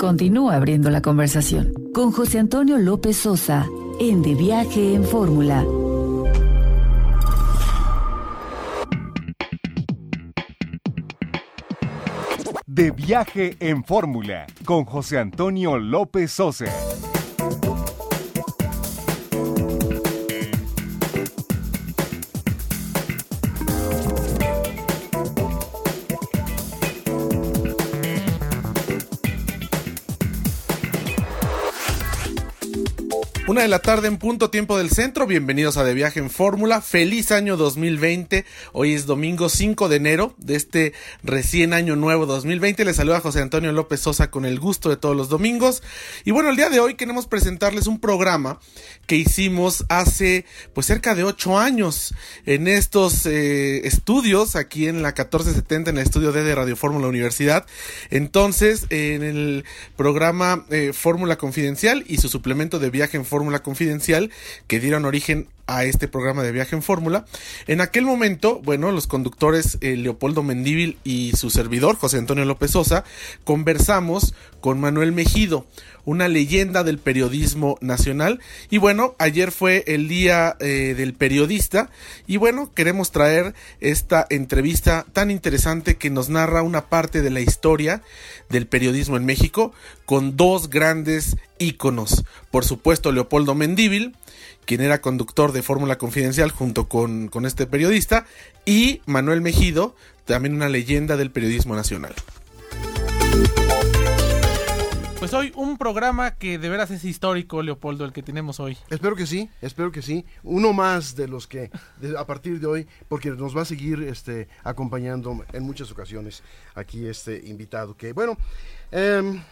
Continúa abriendo la conversación con José Antonio López Sosa en De Viaje en Fórmula. De Viaje en Fórmula con José Antonio López Sosa. De la tarde en punto tiempo del centro. Bienvenidos a De Viaje en Fórmula. Feliz año 2020. Hoy es domingo 5 de enero de este recién año nuevo 2020. Les saluda José Antonio López Sosa con el gusto de todos los domingos. Y bueno, el día de hoy queremos presentarles un programa que hicimos hace pues cerca de 8 años en estos eh, estudios aquí en la 1470 en el estudio D de Radio Fórmula Universidad. Entonces, en el programa eh, Fórmula Confidencial y su suplemento de Viaje en Fórmula Fórmula Confidencial que dieron origen a este programa de viaje en fórmula. En aquel momento, bueno, los conductores eh, Leopoldo Mendíbil y su servidor, José Antonio López Sosa, conversamos con Manuel Mejido, una leyenda del periodismo nacional. Y bueno, ayer fue el día eh, del periodista y bueno, queremos traer esta entrevista tan interesante que nos narra una parte de la historia del periodismo en México con dos grandes íconos. Por supuesto, Leopoldo Mendíbil, quien era conductor de Fórmula Confidencial junto con, con este periodista, y Manuel Mejido, también una leyenda del periodismo nacional. Pues hoy un programa que de veras es histórico, Leopoldo, el que tenemos hoy. Espero que sí, espero que sí. Uno más de los que a partir de hoy, porque nos va a seguir este, acompañando en muchas ocasiones aquí este invitado. Que bueno, em,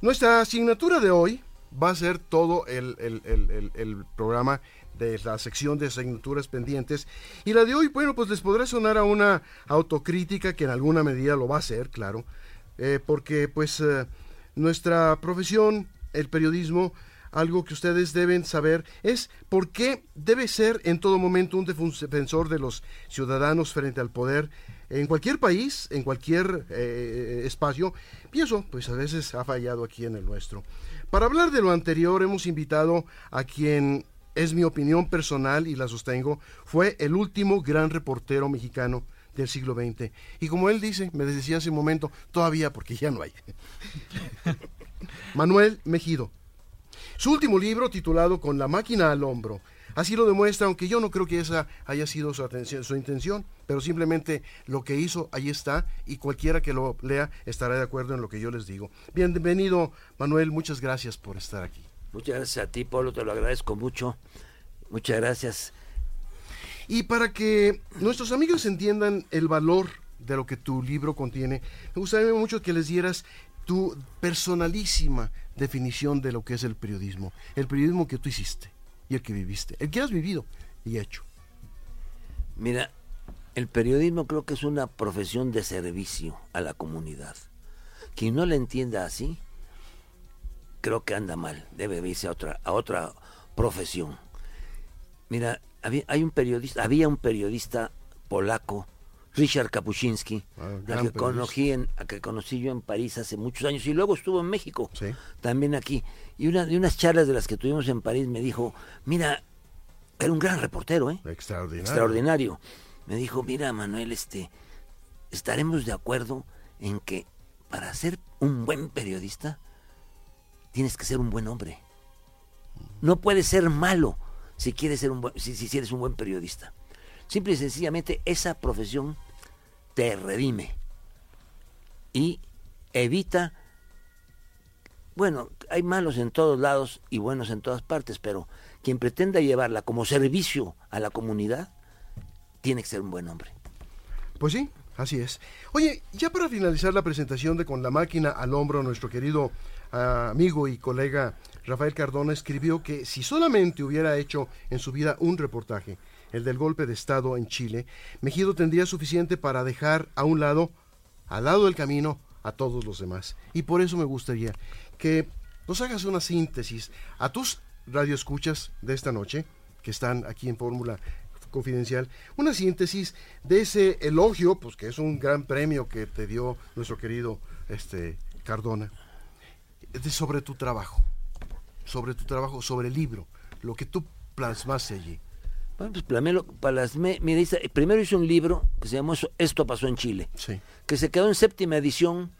nuestra asignatura de hoy va a ser todo el, el programa de la sección de asignaturas pendientes. Y la de hoy, bueno, pues les podrá sonar a una autocrítica que en alguna medida lo va a hacer, claro, eh, porque pues eh, nuestra profesión, el periodismo, algo que ustedes deben saber es por qué debe ser en todo momento un defensor de los ciudadanos frente al poder en cualquier país, en cualquier eh, espacio, y eso pues a veces ha fallado aquí en el nuestro. Para hablar de lo anterior hemos invitado a quien es mi opinión personal y la sostengo, fue el último gran reportero mexicano del siglo XX. Y como él dice, me decía hace un momento, todavía porque ya no hay. Manuel Mejido. Su último libro, titulado Con la máquina al hombro, así lo demuestra, aunque yo no creo que esa haya sido su, atención, su intención, pero simplemente lo que hizo, ahí está, y cualquiera que lo lea estará de acuerdo en lo que yo les digo. Bienvenido, Manuel, muchas gracias por estar aquí. Muchas gracias a ti, Pablo, te lo agradezco mucho. Muchas gracias. Y para que nuestros amigos entiendan el valor de lo que tu libro contiene, me gustaría mucho que les dieras tu personalísima definición de lo que es el periodismo. El periodismo que tú hiciste y el que viviste, el que has vivido y hecho. Mira, el periodismo creo que es una profesión de servicio a la comunidad. Quien no la entienda así, creo que anda mal, debe irse a otra, a otra profesión. Mira, había, hay un periodista, había un periodista polaco, Richard Kapuscinski, ah, que conocí en, a que conocí yo en París hace muchos años y luego estuvo en México, también aquí. Y una de unas charlas de las que tuvimos en París me dijo, mira, era un gran reportero, ¿eh? Extraordinario. Extraordinario. Me dijo, mira, Manuel, este, estaremos de acuerdo en que para ser un buen periodista tienes que ser un buen hombre. No puedes ser malo si quieres ser un buen, si, si eres un buen periodista. Simple y sencillamente esa profesión te redime y evita, bueno, hay malos en todos lados y buenos en todas partes, pero quien pretenda llevarla como servicio a la comunidad, tiene que ser un buen hombre. Pues sí, así es. Oye, ya para finalizar la presentación de Con la máquina al hombro, nuestro querido ah, amigo y colega Rafael Cardona escribió que si solamente hubiera hecho en su vida un reportaje, el del golpe de Estado en Chile, Mejido tendría suficiente para dejar a un lado, al lado del camino, a todos los demás. Y por eso me gustaría que nos hagas una síntesis a tus radioescuchas de esta noche, que están aquí en Fórmula Confidencial, una síntesis de ese elogio, pues que es un gran premio que te dio nuestro querido este, Cardona de sobre tu trabajo, sobre tu trabajo, sobre el libro, lo que tú plasmaste allí. Bueno, pues plamé- plasmé- mira, primero hice un libro que se llamó Esto pasó en Chile, Sí. que se quedó en séptima edición.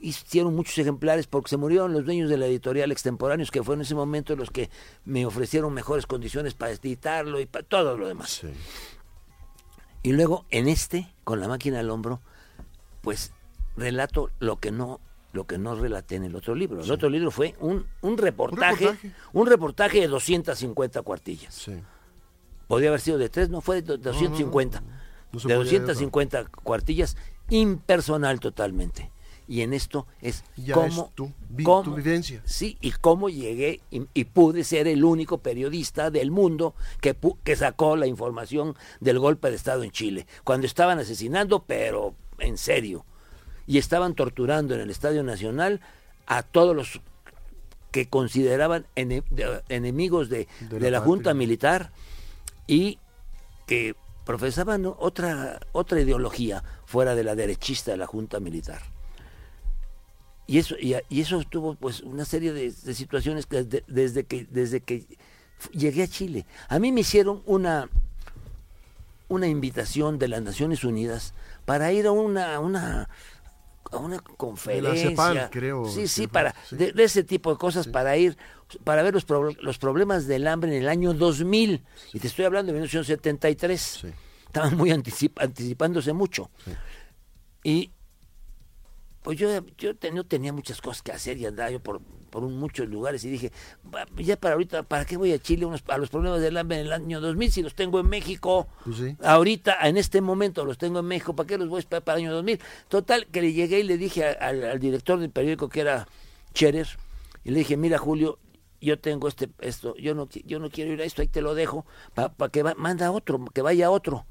Hicieron muchos ejemplares porque se murieron los dueños de la editorial extemporáneos, que fueron en ese momento los que me ofrecieron mejores condiciones para editarlo y para todo lo demás. Sí. Y luego en este, con la máquina al hombro, pues relato lo que no lo que no relaté en el otro libro. El otro libro fue un, un reportaje, reportaje. un reportaje de 250 cuartillas. Sí. Podría haber sido de tres, no fue de do- 250. No se de podía 250 cuartillas, impersonal totalmente. Y en esto es Ya cómo, es tu vi- cómo- tu vivencia. Sí, y cómo llegué y, y pude ser el único periodista del mundo que, que sacó la información del golpe de Estado en Chile. Cuando estaban asesinando, pero en serio. Y estaban torturando en el Estadio Nacional a todos los que consideraban ene- de- enemigos de, De de la la Junta. Militar y que profesaban otra, otra ideología fuera de la derechista de la Junta Militar. Y eso, y, eso tuvo pues una serie de, de situaciones que desde, desde que desde que llegué a Chile. A mí me hicieron una una invitación de las Naciones Unidas para ir a una una a una conferencia. CEPAL, creo, Sí, sí, para sí. de, de ese tipo de cosas para ir para ver los, los problemas del hambre en el año 2000 y te estoy hablando de 1973. Sí. Estaban muy anticip- anticipándose mucho. Y pues yo, yo te- no tenía muchas cosas que hacer y andaba yo por, por muchos lugares y dije, "Va, ya para ahorita, ¿para qué voy a Chile unos- a los problemas del hambre en el año 2000 si los tengo en México? Pues sí. Ahorita, en este momento los tengo en México, ¿para qué los voy a esperar para el año 2000? Total, que le llegué y le dije a- al, al director del periódico que era Cherer, y le dije, mira Julio, yo tengo este esto, yo no yo no quiero ir a esto, ahí te lo dejo, para que va- manda otro, que vaya otro.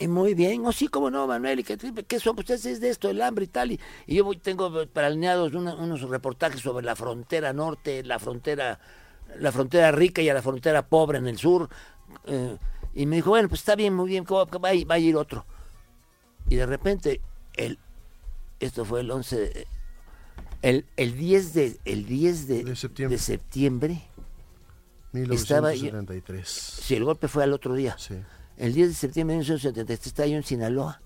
Y muy bien, o sí, cómo no, Manuel, y que, ¿qué son ustedes es de esto, el hambre y tal? Y, y yo voy- tengo planeados una- unos reportajes sobre la frontera norte, la frontera, la frontera rica y a la frontera pobre en el sur. eh, y me dijo, bueno, pues está bien, muy bien, ¿cómo va, va a ir- va a ir otro. Y de repente, el, esto fue el 11, de- el, el 10 de, el 10 de, De septiembre. de septiembre, Estaba yo- 1973. si el golpe fue al otro día. Sí. El 10 de septiembre de 1973 estaba yo en Sinaloa,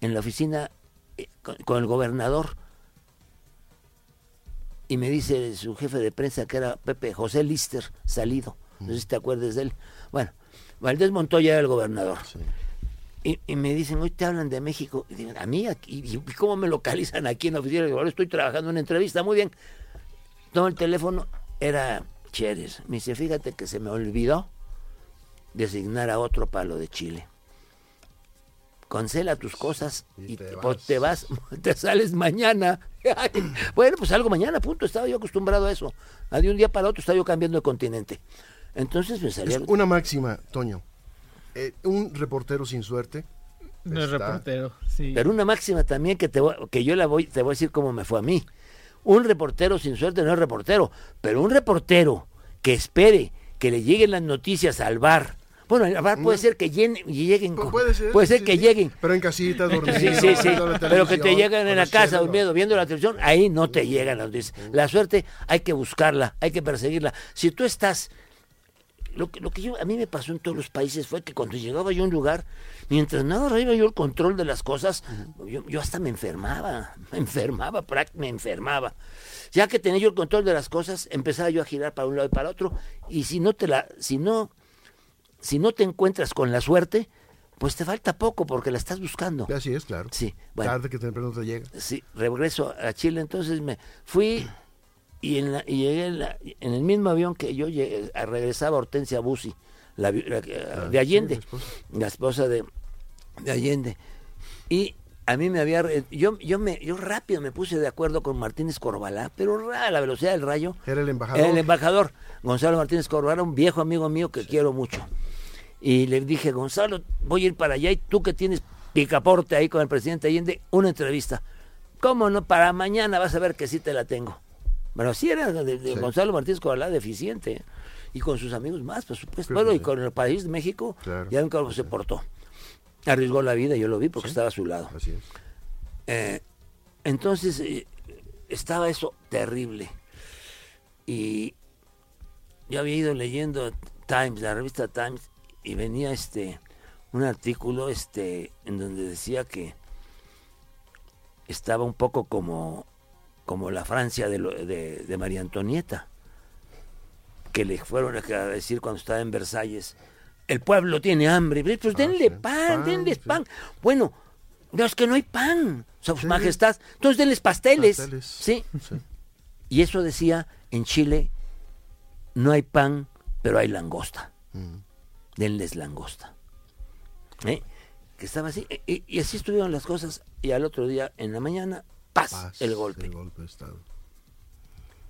en la oficina eh, con, con el gobernador, y me dice su jefe de prensa, que era Pepe José Lister, salido, no sé si te acuerdas de él. Bueno, Valdés Montoya era el gobernador. Sí. Y, y me dicen, hoy te hablan de México. Y digo, a mí, aquí, y, ¿y cómo me localizan aquí en la oficina? Digo, ahora estoy trabajando en una entrevista, muy bien. Tomo el teléfono, era Cheres. Me dice, fíjate que se me olvidó designar a otro palo de Chile. Cancela tus cosas Y y, te te, vas. pues, te vas, te sales mañana. Bueno, pues algo mañana, punto. Estaba yo acostumbrado a eso. A de un día para otro estaba yo cambiando de continente. Entonces me Es salía... una máxima, Toño. Eh, un reportero sin suerte. No es está- reportero, sí. Pero una máxima también que, te voy- que yo la voy, te voy a decir cómo me fue a mí. Un reportero sin suerte no es reportero, pero un reportero que espere que le lleguen las noticias al bar. Bueno, bar puede ser que lleguen, y lleguen Pu- con- puede ser. puede ser sí, que sí. lleguen. Pero en casita, dormido. Sí, sí, sí. Pero que te llegan en la casa durmiendo, viendo la televisión, ahí no te llegan las noticias. La suerte hay que buscarla, hay que perseguirla. Si tú estás lo que, lo que yo, a mí me pasó en todos los países fue que cuando llegaba yo a un lugar, mientras no agarraba yo el control de las cosas, yo, yo hasta me enfermaba, me enfermaba, me enfermaba. Ya que tenía yo el control de las cosas, empezaba yo a girar para un lado y para otro, y si no te la, si no, si no te encuentras con la suerte, pues te falta poco porque la estás buscando. Así es, claro. Sí, bueno. Tarde que temprano te llega. Sí, regreso a Chile, entonces me fui y, en la- y llegué en, la- en el mismo avión que yo llegué, regresaba Hortensia Bussi, la, que- de Allende, sí, la esposa. la esposa de, de Allende. Y a mí me había... re- Yo, yo, me, yo rápido me puse de acuerdo con Martínez Corbalá, pero a la velocidad del rayo. Era el embajador. Era el embajador, Gonzalo Martínez Corbalá, un viejo amigo mío que quiero mucho. Y le dije, Gonzalo, voy a ir para allá y tú que tienes picaporte ahí con el presidente Allende, una entrevista. ¿Cómo no? Para mañana vas a ver que sí te la tengo. Bueno, sí era de, de Sí. Gonzalo Martínez Corbalá deficiente. ¿eh? Y con sus amigos más, por supuesto. Bueno, y con el país de México, Claro. ya nunca se portó. Arriesgó la vida, yo lo vi porque estaba a su lado. Así es. Eh, entonces, eh, estaba eso terrible. Y yo había ido leyendo Times, la revista Times, y venía este un artículo este en donde decía que estaba un poco como como la Francia de, lo- de, de María Antonieta, que le fueron a decir cuando estaba en Versalles, el pueblo tiene hambre, pues denle sí, pan, pan, denles sí. pan. Bueno, no es que no hay pan, su Sí. majestad, entonces denles pasteles. Pasteles. Sí, Sí. y eso decía en Chile, no hay pan, pero hay langosta. Mm. Denles langosta. ¿Eh? Que estaba así. Y, y así estuvieron las cosas. Y al otro día, en la mañana, ¡paz! Paz, el golpe. El golpe de Estado.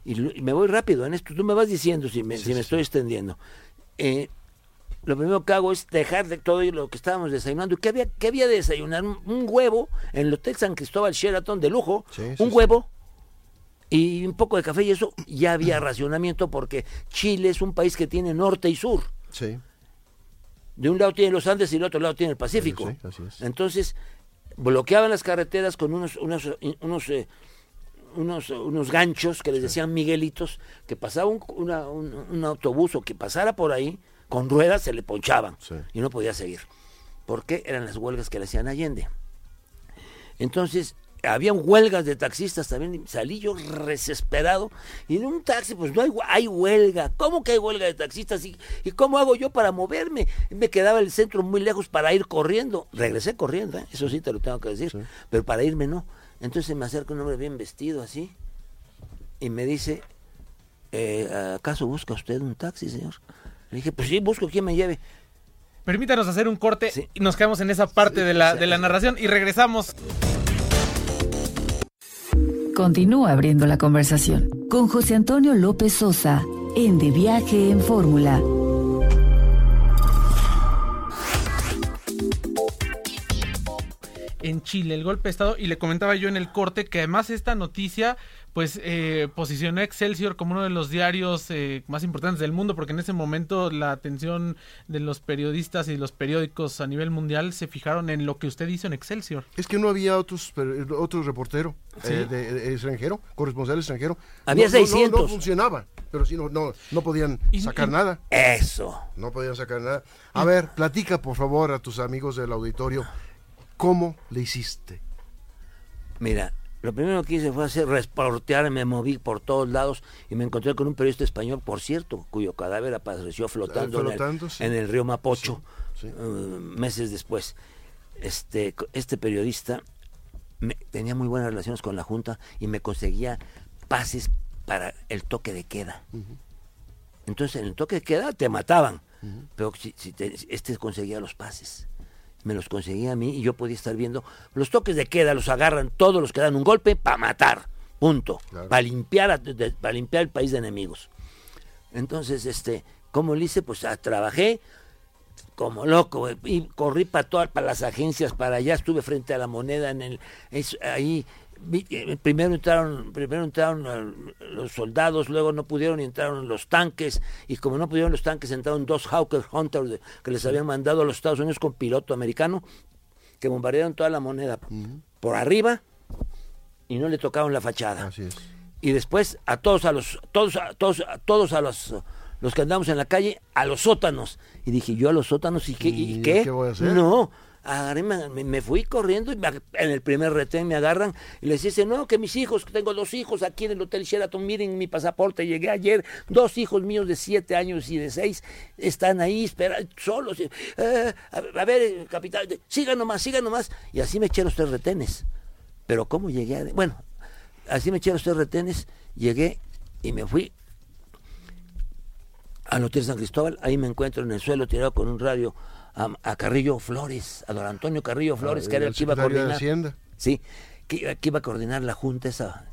Y, me voy rápido en esto. Tú me vas diciendo si me, Sí, si me sí, estoy extendiendo. Eh, lo primero que hago es dejar de todo lo que estábamos desayunando. ¿Qué había, qué había de desayunar? Un, huevo en el Hotel San Cristóbal Sheraton de lujo. Sí, un huevo y un poco de café y eso. Ya había racionamiento porque Chile es un país que tiene norte y sur. Sí. De un lado tiene los Andes y del otro lado tiene el Pacífico. Sí, así es. Entonces, bloqueaban las carreteras con unos, unos, unos, eh, unos, unos ganchos que les decían Miguelitos, que pasaba un, una- un- un autobús o que pasara por ahí, con ruedas se le ponchaban Sí. y no podía seguir. Porque eran las huelgas que le hacían Allende. Entonces, habían huelgas de taxistas también, salí yo desesperado, y en un taxi, pues no hay, hue- hay huelga, ¿cómo que hay huelga de taxistas? ¿Y, ¿Y cómo hago yo para moverme? Me quedaba el centro muy lejos para ir corriendo, regresé corriendo, ¿eh? eso sí te lo tengo que decir, pero para irme no. Entonces me acerca un hombre bien vestido así, y me dice, eh, ¿acaso busca usted un taxi, señor? Le dije, pues sí, busco quien me lleve. Permítanos hacer un corte Sí. y nos quedamos en esa parte de, la, de la narración y regresamos. Continúa abriendo la conversación con José Antonio López Sosa en De Viaje en Fórmula. en Chile, el golpe de Estado, y le comentaba yo en el corte que además esta noticia pues eh, posicionó a Excelsior como uno de los diarios eh, más importantes del mundo, porque en ese momento la atención de los periodistas y los periódicos a nivel mundial se fijaron en lo que usted hizo en Excelsior. Es que no había otros, per- otro reportero Sí. eh, de, de extranjero, corresponsal extranjero. Había No, no, no, 600. No, funcionaba, pero sí, no, no, no podían Y- sacar y- nada. Eso. No podían sacar nada. A ver, platica por favor a tus amigos del auditorio cómo le hiciste. Mira, lo primero que hice fue hacer reportear, me moví por todos lados y me encontré con un periodista español, por cierto, cuyo cadáver apareció flotando, en el- flotando, sí. en, el, río Mapocho Sí, sí. eh, meses después. Este, este periodista me- tenía muy buenas relaciones con la Junta y me conseguía pases para el toque de queda. Entonces, en el toque de queda te mataban, pero si, si te- este conseguía los pases. Me los conseguía a mí y yo podía estar viendo. Los toques de queda los agarran todos los que dan un golpe para matar. Punto. Claro. Para limpiar, a- de- para limpiar el país de enemigos. Entonces, este, ¿cómo lo hice? Pues ah, trabajé como loco y corrí para todas para las agencias para allá estuve frente a la moneda en el es- ahí primero entraron primero entraron eh, los soldados luego no pudieron y entraron los tanques y como no pudieron los tanques entraron dos Hawker Hunters de- que les habían mandado a los Estados Unidos con piloto americano que bombardearon toda la moneda por arriba y no le tocaron la fachada. Así es. y después a todos a los todos a todos a todos a los los que andamos en la calle a los sótanos. Y dije yo a los sótanos y qué y ¿Y qué, qué voy a hacer? no agarré, me, me- fui corriendo y en el primer retén me agarran y les dice no que mis hijos tengo dos hijos aquí en el hotel Sheraton miren mi pasaporte llegué ayer dos hijos míos de siete años y de seis están ahí espera solos "Eh, a, ver eh, capitán sigan nomás sigan nomás y así me eché los tres retenes. Pero cómo llegué a, bueno así me eché los tres retenes llegué y me fui al Hotel San Cristóbal, ahí me encuentro en el suelo tirado con un radio a, a Carrillo Flores, a don Antonio Carrillo Flores, Ah, que era el que iba a secretario de coordinar. Hacienda. Sí, que, iba- que iba a coordinar la junta esa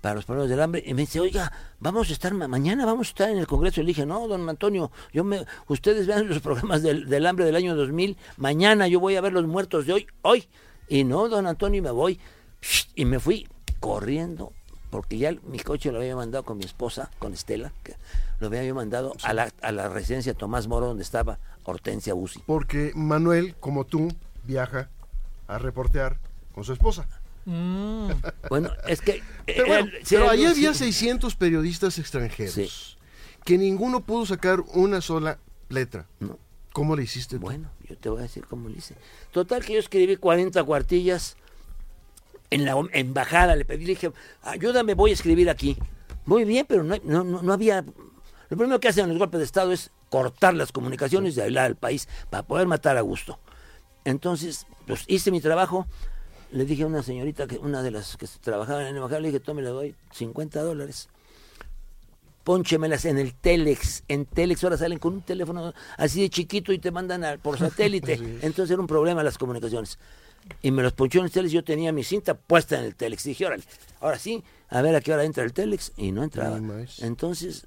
para los problemas del hambre y me dice, oiga, vamos a estar ma- mañana, vamos a estar en el Congreso. Y le dije, no, don Antonio, yo me, ustedes vean los programas del, del hambre del año 2000, mañana yo voy a ver los muertos de hoy, hoy. Y no, don Antonio, y me voy. Y me fui corriendo, porque ya mi coche lo había mandado con mi esposa, con Estela, que lo había mandado a la, a la residencia Tomás Moro, donde estaba Hortensia Busi. Porque Manuel, como tú, viaja a reportear con su esposa. Mm. Bueno, es que... Pero, eh, bueno, ahí sí. había 600 periodistas extranjeros Sí. que ninguno pudo sacar una sola letra. No. ¿Cómo le hiciste tú? Bueno, yo te voy a decir cómo lo hice. Total que yo escribí 40 cuartillas en la embajada, le pedí, le dije, ayúdame, voy a escribir aquí. Muy bien, pero no, no, no, no había... Lo primero que hacen los golpes de Estado es cortar las comunicaciones y aislar al país para poder matar a gusto. Entonces, pues hice mi trabajo, le dije a una señorita, que una de las que trabajaba en la embajada, le dije, tome, le doy 50 dólares pónchemelas en el Telex. En Telex ahora salen con un teléfono así de chiquito y te mandan a- por satélite. Entonces era un problema las comunicaciones. Y me los ponchó en el Telex. Yo tenía mi cinta puesta en el Telex. Dije, órale, ahora sí, a ver a qué hora entra el Telex. Y no entraba. Entonces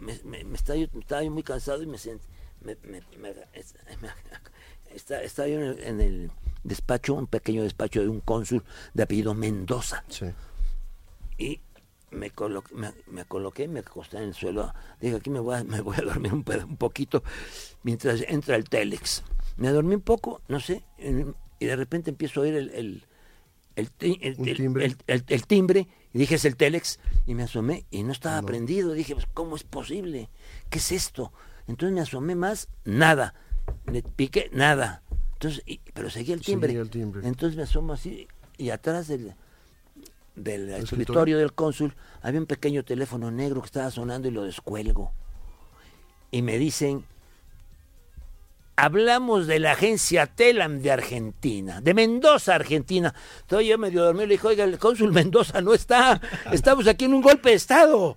me, me- me estaba, yo, estaba yo muy cansado y me senté. Me, me- me- es- me- está- estaba yo en el, en el despacho, un pequeño despacho de un cónsul de apellido Mendoza Sí. y me coloqué, me, me coloqué, me acosté en el suelo. Dije, aquí me voy a, me voy a dormir un, un poquito mientras entra el Telex. Me dormí un poco, no sé, y de repente empiezo a oír el, el, el, el- timbre. Y dije, es el Telex, y me asomé, y no estaba prendido. Dije, pues, ¿cómo es posible? ¿Qué es esto? Entonces me asomé más, nada. Le piqué, nada. Entonces, y- pero seguía el timbre. Seguía el timbre. Entonces me asomo así, y atrás del, del escritorio? escritorio del cónsul había un pequeño teléfono negro que estaba sonando y lo descuelgo. Y me dicen, hablamos de la agencia Telam de Argentina, de Mendoza, Argentina. Entonces yo medio dormido le dije, oiga, el cónsul Mendoza no está, estamos aquí en un golpe de Estado.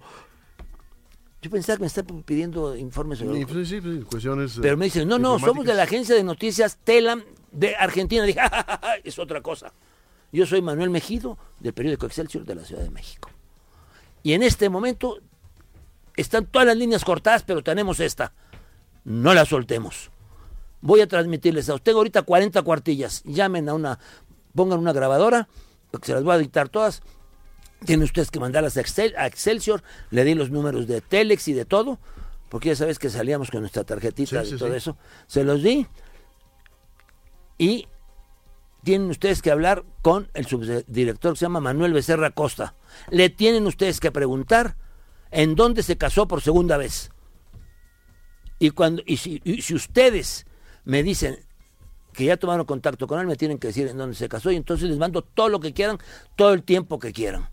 Yo pensaba que me estaba pidiendo informes sobre... Y, pues, sí, sí, cuestiones. eh, Pero me dicen, no, no, somos de la agencia de noticias Telam de Argentina. Dije, "Ja, ja, ja, ja, es otra cosa. Yo soy Manuel Mejido, del periódico Excelsior de la Ciudad de México. Y en este momento están todas las líneas cortadas, pero tenemos esta. No la soltemos. Voy a transmitirles a usted ahorita 40 cuartillas. Llamen a una, pongan una grabadora, porque se las voy a dictar todas. Tienen ustedes que mandarlas a, Excel, a Excelsior. Le di los números de Telex y de todo, porque ya sabes que salíamos con nuestra tarjetita Sí, y sí, todo sí. eso. Se los di. Y tienen ustedes que hablar con el subdirector que se llama Manuel Becerra Costa. Le tienen ustedes que preguntar en dónde se casó por segunda vez. Y cuando y si, y si ustedes me dicen que ya tomaron contacto con él, me tienen que decir en dónde se casó y entonces les mando todo lo que quieran, todo el tiempo que quieran.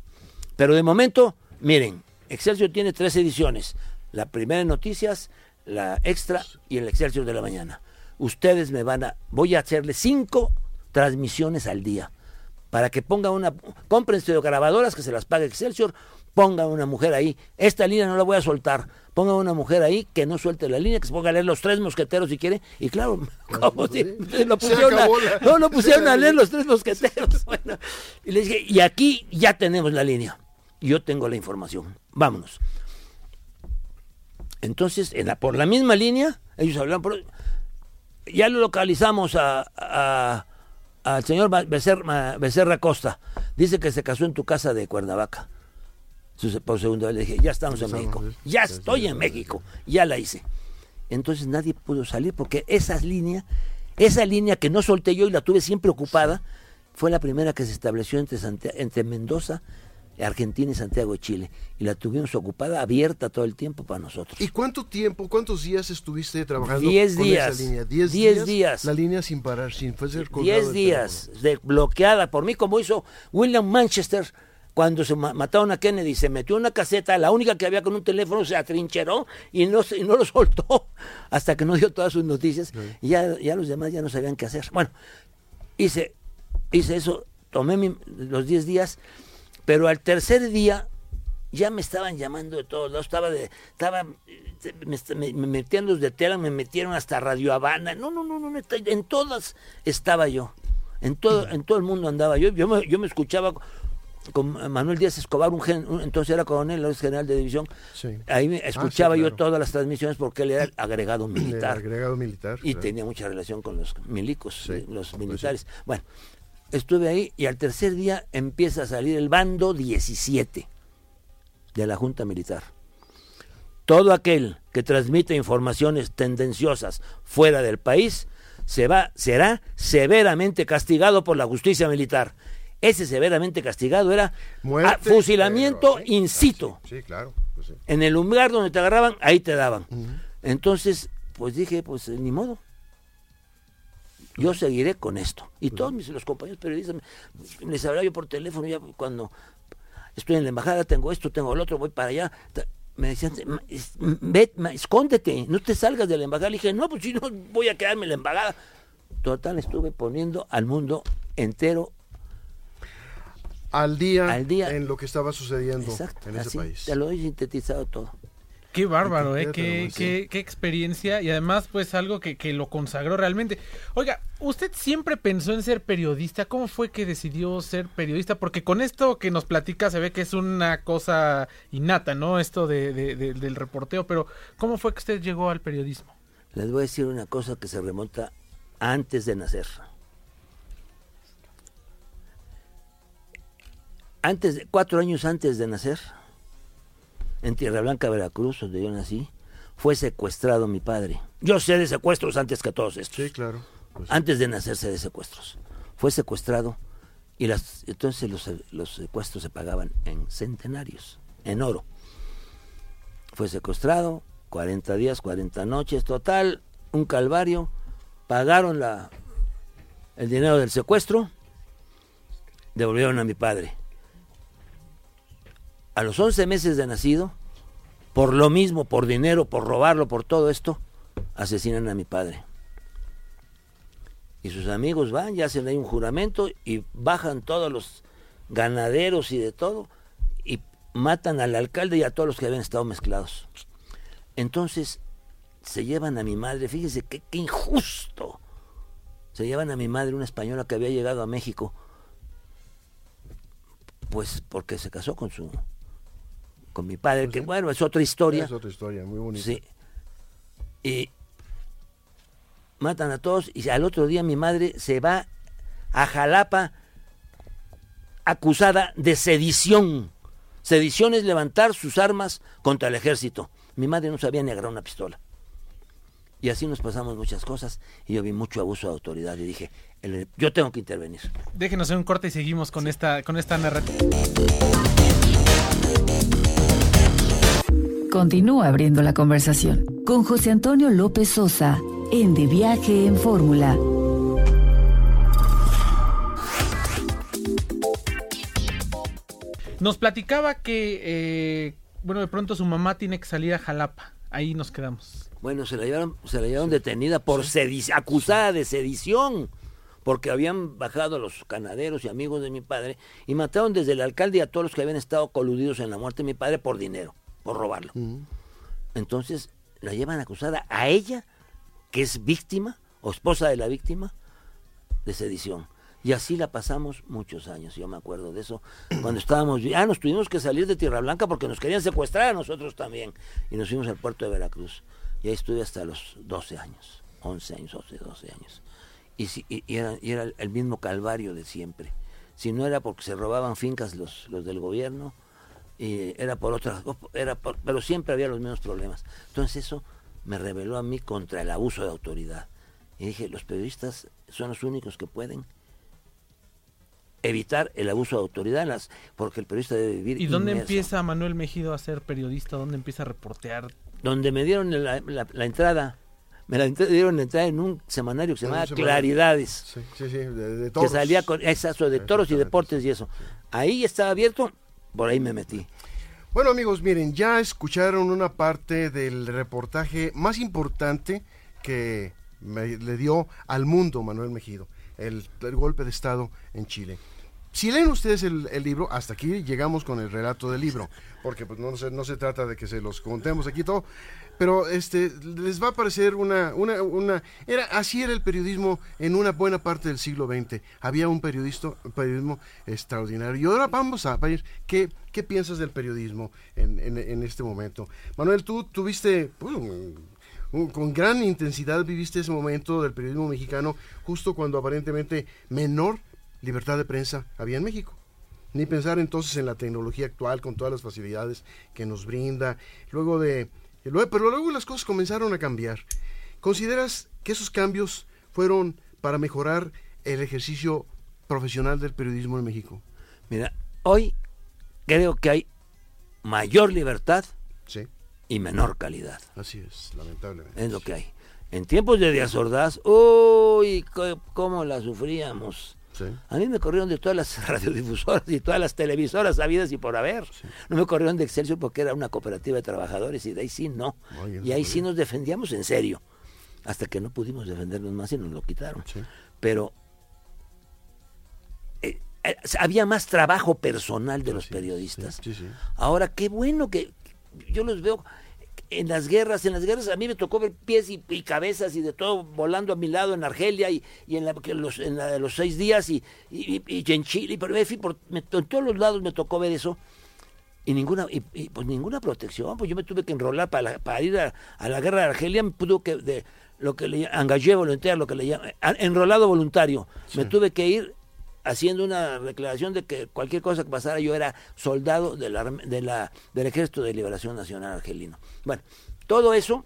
Pero de momento, miren, Excelsior tiene tres ediciones. La primera en noticias, la extra y el Excelsior de la mañana. Ustedes me van a, voy a hacerle cinco transmisiones al día para que ponga una, compren grabadoras que se las pague Excelsior, pongan una mujer ahí, esta línea no la voy a soltar, pongan una mujer ahí que no suelte la línea, que se ponga a leer los tres mosqueteros si quiere, y claro, como si lo pusieron a, no lo pusieron a leer los tres mosqueteros, bueno, y les dije, y aquí ya tenemos la línea, yo tengo la información, vámonos. Entonces, en la- por la misma línea, ellos hablaron por, ya lo localizamos a, a- al señor Becerra Costa. Dice que se casó en tu casa de Cuernavaca. Su- Por segunda vez le dije, ya estamos en México. Ya estoy en. México. Ya la hice. Entonces nadie pudo salir porque esas líneas, esa línea que no solté yo y la tuve siempre ocupada, fue la primera que se estableció entre, entre Mendoza, Argentina y Santiago de Chile. Y la tuvimos ocupada, abierta todo el tiempo para nosotros. ¿Y cuánto tiempo, cuántos días estuviste trabajando Diez con días. esa línea? ¿Diez, Diez días. La línea sin parar, sin ser Diez días de bloqueada por mí, como hizo William Manchester cuando se ma- mataron a Kennedy. Se metió en una caseta, la única que había con un teléfono, se atrincheró y no, se- y no lo soltó hasta que no dio todas sus noticias. Y ya, ya los demás ya no sabían qué hacer. Bueno, hice, hice eso, tomé mi- los 10 días, pero al tercer día ya me estaban llamando de todos lados, estaba de, estaba, me, me- me metían los de tela, me metieron hasta Radio Habana, no, no, no, no, en todas estaba yo, en todo, en todo el mundo andaba yo, yo me, yo me escuchaba con Manuel Díaz Escobar, un, gen- un- entonces era coronel, ahora es general de división, Sí. ahí me escuchaba yo claro. todas las transmisiones porque él era el agregado militar agregado militar. y claro. tenía mucha relación con los milicos, Sí, eh, los pues militares. Bueno, estuve ahí y al tercer día empieza a salir el bando 17 de la Junta Militar. Todo aquel que transmite informaciones tendenciosas fuera del país se va, será severamente castigado por la justicia militar. Ese severamente castigado era Muerte, ah, fusilamiento pero, sí, in ah, situ. Sí, sí, claro. pues sí. En el lugar donde te agarraban, ahí te daban. Entonces, pues dije, pues ni modo. Yo seguiré con esto. Y todos mis, los compañeros periodistas, me- les hablaba yo por teléfono, ya cuando estoy en la embajada, tengo esto, tengo el otro, voy para allá. Me decían, "Ma- es- ve, escóndete, no te salgas de la embajada. Le dije, no, pues si no voy a quedarme en la embajada. Total, estuve poniendo al mundo entero. Al día, Al día. en lo que estaba sucediendo Exacto, en ese así, país. te lo he sintetizado todo. Qué bárbaro, ¿eh? Qué, qué, qué experiencia y además pues algo que, que lo consagró realmente. Oiga, ¿usted siempre pensó en ser periodista? ¿Cómo fue que decidió ser periodista? Porque con esto que nos platica se ve que es una cosa innata, ¿no? Esto de, de- de- del reporteo, pero ¿cómo fue que usted llegó al periodismo? Les voy a decir una cosa que se remonta antes de nacer. Antes de, cuatro años antes de nacer, en Tierra Blanca, Veracruz, donde yo nací, fue secuestrado mi padre. Yo sé de secuestros antes que todos estos. Sí, claro. pues. Antes de nacerse de secuestros. Fue secuestrado y las, entonces los, los secuestros se pagaban en centenarios, en oro. Fue secuestrado, 40 días, 40 noches, total, un calvario. Pagaron la, el dinero del secuestro, devolvieron a mi padre. A los 11 meses de nacido, por lo mismo, por dinero, por robarlo, por todo esto, asesinan a mi padre. Y sus amigos van y hacen ahí un juramento y bajan todos los ganaderos y de todo y matan al alcalde y a todos los que habían estado mezclados. Entonces se llevan a mi madre, fíjese qué, qué injusto. Se llevan a mi madre, una española que había llegado a México, pues porque se casó con su con mi padre, que bueno, es otra historia. Es otra historia, muy bonita. Sí. Y matan a todos y al otro día mi madre se va a Jalapa acusada de sedición. Sedición es levantar sus armas contra el ejército. Mi madre no sabía ni agarrar una pistola. Y así nos pasamos muchas cosas y yo vi mucho abuso de autoridad y dije, el- yo tengo que intervenir. Déjenos hacer un corte y seguimos con esta, con esta narrativa. Continúa abriendo la conversación con José Antonio López Sosa en De Viaje en Fórmula. Nos platicaba que, eh, bueno, de pronto su mamá tiene que salir a Jalapa. Ahí nos quedamos. Bueno, se la llevaron, se la llevaron detenida por sedic- acusada de sedición, porque habían bajado los canaderos y amigos de mi padre y mataron desde el alcalde y a todos los que habían estado coludidos en la muerte de mi padre por dinero, por robarlo. Entonces la llevan acusada a ella, que es víctima o esposa de la víctima, de sedición. Y así la pasamos muchos años, yo me acuerdo de eso. Cuando estábamos, ya nos tuvimos que salir de Tierra Blanca porque nos querían secuestrar a nosotros también. Y nos fuimos al puerto de Veracruz. Y ahí estuve hasta los 12 años, 11 años, 12, 12 años. Y, si- y- y era, y era el mismo calvario de siempre. Si no era porque se robaban fincas los, los del gobierno, y era por otras, era por- pero siempre había los mismos problemas. Entonces eso me reveló a mí contra el abuso de autoridad. Y dije, los periodistas son los únicos que pueden evitar el abuso de autoridad, en las, porque el periodista debe vivir. ¿Y dónde inmerso. empieza Manuel Mejido a ser periodista? ¿Dónde empieza a reportear? Donde me dieron la, la- la entrada, me la dieron la entrada en un semanario que se llamaba. Claridades, Sí, sí, sí, de, de que toros. salía con exacto, de toros y deportes y eso. Ahí estaba abierto, por ahí me metí. Bueno amigos, miren, ya escucharon una parte del reportaje más importante que me- le dio al mundo Manuel Mejido, el, golpe de Estado en Chile. Si leen ustedes el, el libro, hasta aquí llegamos con el relato del libro, porque pues no se, no se trata de que se los contemos aquí todo, pero este les va a parecer una, una, una era así era el periodismo en una buena parte del siglo XX. Había un periodista, periodismo extraordinario. Y ahora vamos a ver qué, qué piensas del periodismo en, en- este momento. Manuel, tú tuviste pues, con gran intensidad viviste ese momento del periodismo mexicano justo cuando aparentemente menor libertad de prensa había en México. Ni pensar entonces en la tecnología actual con todas las facilidades que nos brinda. Luego de, pero luego las cosas comenzaron a cambiar. ¿Consideras que esos cambios fueron para mejorar el ejercicio profesional del periodismo en México? Mira, hoy creo que hay mayor libertad Sí, y menor calidad. así es, lamentablemente. Es lo que hay. En tiempos de Díaz Ordaz, uy, cómo la sufríamos. Sí. A mí me corrieron de todas las radiodifusoras y todas las televisoras habidas y por haber. No me corrieron de Excelsior porque era una cooperativa de trabajadores y de ahí sí no. Ay, y ahí sí nos defendíamos en serio. Hasta que no pudimos defendernos más y nos lo quitaron. Sí. Pero eh, eh, había más trabajo personal de los periodistas. Ahora, qué bueno que yo los veo en las guerras, en las guerras a mí me tocó ver pies y, y cabezas y de todo volando a mi lado en Argelia y, y en, la, los, en la de los seis días y, y, en Chile, y por, en fin, por- me- en todos los lados me tocó ver eso y ninguna y, y, pues ninguna protección pues yo me tuve que enrolar para, la- para ir a, a la guerra de Argelia me pudo que de lo que le engagé voluntario lo que le llaman enrolado voluntario me tuve que ir haciendo una declaración de que cualquier cosa que pasara yo era soldado de la, arm- de la, del ejército de liberación nacional argelino bueno todo eso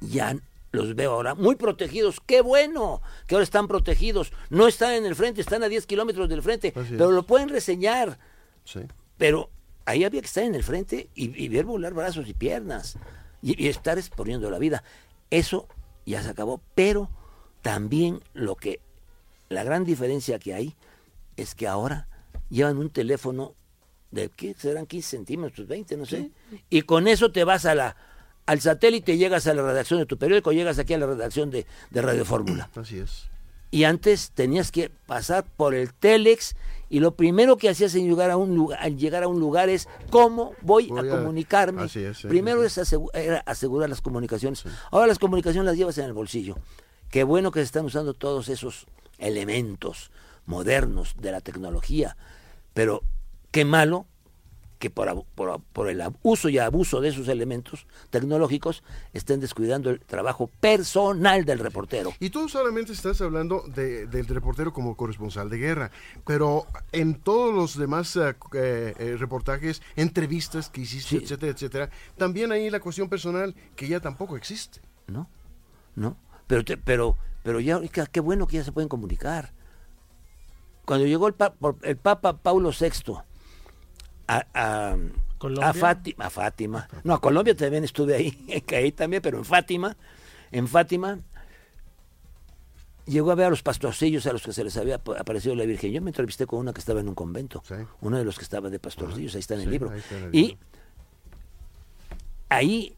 ya los veo ahora muy protegidos. Qué bueno que ahora están protegidos. No están en el frente, están a 10 kilómetros del frente, Así pero es. lo pueden reseñar. Sí. Pero ahí había que estar en el frente y, y ver volar brazos y piernas y, y estar exponiendo la vida. Eso ya se acabó, pero también lo que, la gran diferencia que hay es que ahora llevan un teléfono de, ¿qué serán 15 centímetros, 20, no sé, y con eso te vas a la, al satélite, llegas a la redacción de tu periódico, llegas aquí a la redacción de, de Radio Fórmula. Así es. Y antes tenías que pasar por el Telex y lo primero que hacías en llegar a un lugar, al llegar a un lugar es cómo voy, Voy a a- comunicarme. así es, sí, primero sí. es asegu- era asegurar las comunicaciones. Ahora las comunicaciones las llevas en el bolsillo. Qué bueno que se están usando todos esos elementos modernos de la tecnología, pero qué malo que por, por, por el uso y abuso de esos elementos tecnológicos estén descuidando el trabajo personal del reportero. Y tú solamente estás hablando de- del reportero como corresponsal de guerra, pero en todos los demás eh, eh, eh, reportajes, entrevistas que hiciste, Sí. etcétera, etcétera, también hay la cuestión personal que ya tampoco existe. ¿no? ¿No? Pero, te- pero, pero ya, qué, qué bueno que ya se pueden comunicar. Cuando llegó el, pa- por- el Papa Paulo VI a, a, Fátima, a Fátima, no, a Colombia también estuve ahí, caí también, pero en Fátima, en Fátima, llegó a ver a los pastorcillos a los que se les había ap- aparecido la Virgen. Yo me entrevisté con una que estaba en un convento, Sí. uno de los que estaba de pastorcillos, ahí está en el Sí, libro. ahí está en el y libro. ahí